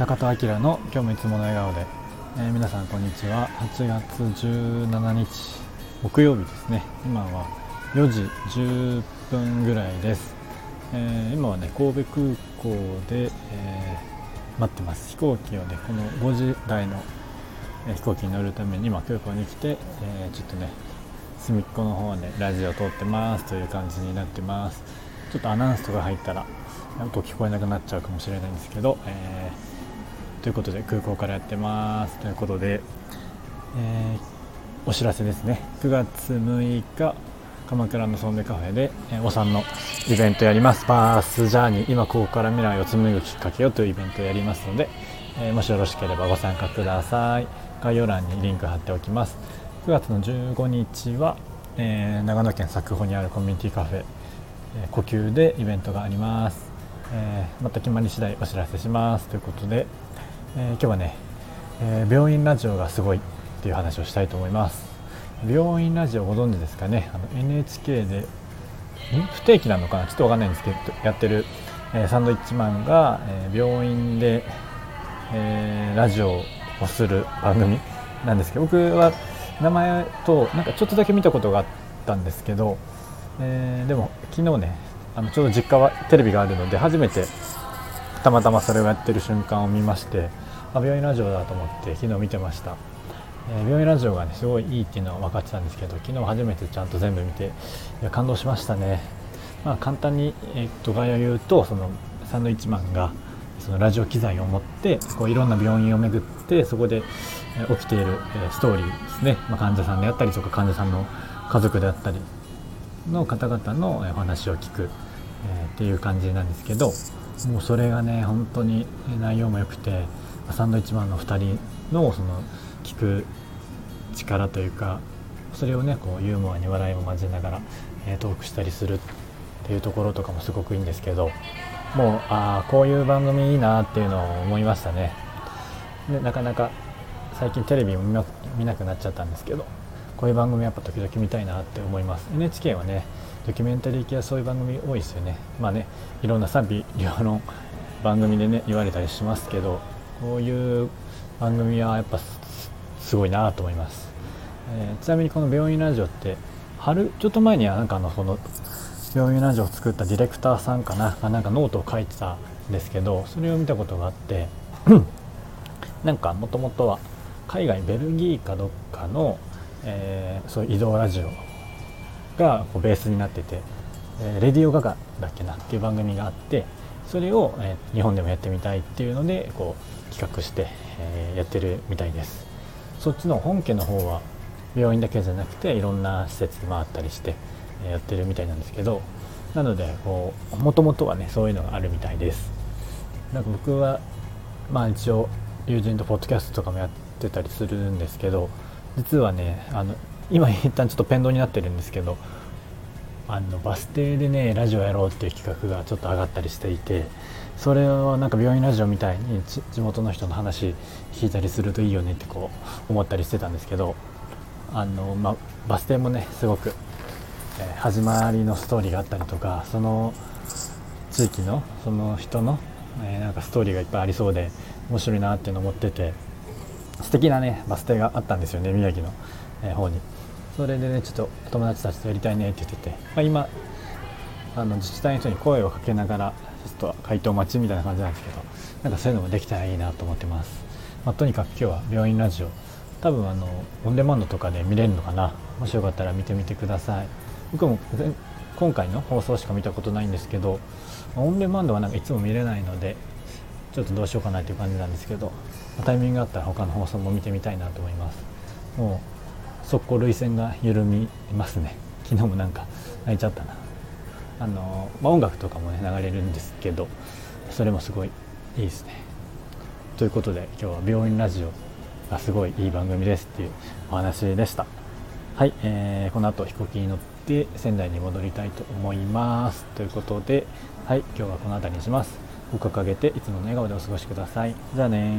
中田明の今日もいつもの笑顔で、えー、皆さんこんにちは。8月17日木曜日ですね。今は4時10分ぐらいです、えー、今はね神戸空港で、えー、待ってます。飛行機をねこの5時台の飛行機に乗るために今空港に来て、えちょっとね隅っこの方でラジオ通ってます。という感じになってます。ちょっとアナウンスとか入ったら音聞こえなくなっちゃうかもしれないんですけど、えー、ということで空港からやってます。ということで、えー、お知らせですね。9月6日鎌倉のソンデカフェで、えー、お産のイベントやります。バースジャーニー今ここから未来を紡ぐきっかけよというイベントをやりますので、えもしよろしければご参加ください。概要欄にリンク貼っておきます。9月の15日は、え、長野県佐久穂にあるコミュニティカフェ、え、呼吸でイベントがあります、え、また決まり次第お知らせします。ということで、え今日はね、え病院ラジオがすごいっていう話をしたいと思います。病院ラジオご存知ですかね？あの NHK で不定期なのかな？ちょっとわかんないんですけどやってる、えサンドイッチマンが、え病院で、えラジオをする番組なんですけど僕は名前となんかちょっとだけ見たことがあったんですけど、えー、でも昨日ねあのちょうど実家はテレビがあるので初めてたまたまそれをやってる瞬間を見ましてあ病院ラジオだと思って昨日見てました、えー、病院ラジオがねすごいいいっていうのは分かってたんですけど昨日初めてちゃんと全部見ていや感動しましたね。まあ簡単に、えー、っと概要を言うとそのサンドイッチマンがそのラジオ機材を持ってこういろんな病院を巡ってそこで起きているストーリーですね、まあ、患者さんであったりとか患者さんの家族であったりの方々のお話を聞く、えっていう感じなんですけどもうそれがね本当に内容も良くてサンドイッチマンの2人のその聞く力というかそれをねこうユーモアに笑いを交えながら、えトークしたりするっていうところとかもすごくいいんですけどもうああこういう番組いいなっていうのを思いましたね。でなかなか最近テレビも見なくなっちゃったんですけどこういう番組やっぱ時々見たいなって思います。NHK はねドキュメンタリー系はそういう番組多いですよね。まあねいろんな賛否両論番組でね言われたりしますけどこういう番組はやっぱすごいなと思います、えー、ちなみにこの病院ラジオって春ちょっと前にはなんかあのこの病院ラジオを作ったディレクターさんかながなんかノートを書いてたんですけどそれを見たことがあって なんかもともとは海外ベルギーかどっかの、えー、そういう移動ラジオがこうベースになってて「えー、 Radio Gaga」だっけなっていう番組があってそれを、えー、日本でもやってみたいっていうのでこう企画して、えー、やってるみたいです。そっちの本家の方は病院だけじゃなくていろんな施設回ったりしてえやってるみたいなんですけどなのでこうもともとはねそういうのがあるみたいです。なんか僕はまあ一応友人とポッドキャストとかもやってたりするんですけど実はねあの今一旦ちょっとペンドになってるんですけどあのバス停でねラジオやろうっていう企画がちょっと上がったりしていてそれをなんか病院ラジオみたいに地元の人の話聞いたりするといいよねってこう思ったりしてたんですけどあの、まあ、バス停もねすごくえ始まりのストーリーがあったりとかその地域のその人の、えー、なんかストーリーがいっぱいありそうで面白いなっていうのを思ってて素敵なねバス停があったんですよね宮城の、え、方に。それでねちょっと友達たちとやりたいねって言ってて、まあ、今あの自治体の人に声をかけながらちょっと回答待ちみたいな感じなんですけどなんかそういうのもできたらいいなと思ってます、まあ、とにかく今日は病院ラジオ。多分あのオンデマンドとかで見れるのかな。もしよかったら見てみてください。僕も今回の放送しか見たことないんですけどオンデマンドはなんかいつも見れないのでちょっとどうしようかなという感じなんですけどタイミングがあったら他の放送も見てみたいなと思います。もう速攻涙腺が緩みますね。昨日もなんか泣いちゃったな。あの、まあ、音楽とかもね流れるんですけどそれもすごいいいですね。ということで今日は病院ラジオがすごいいい番組ですっていうお話でした。はい、えー、この後飛行機に乗って仙台に戻りたいと思います。ということではい今日はこの辺りにします。を掲げていつもの笑顔でお過ごしください。じゃあね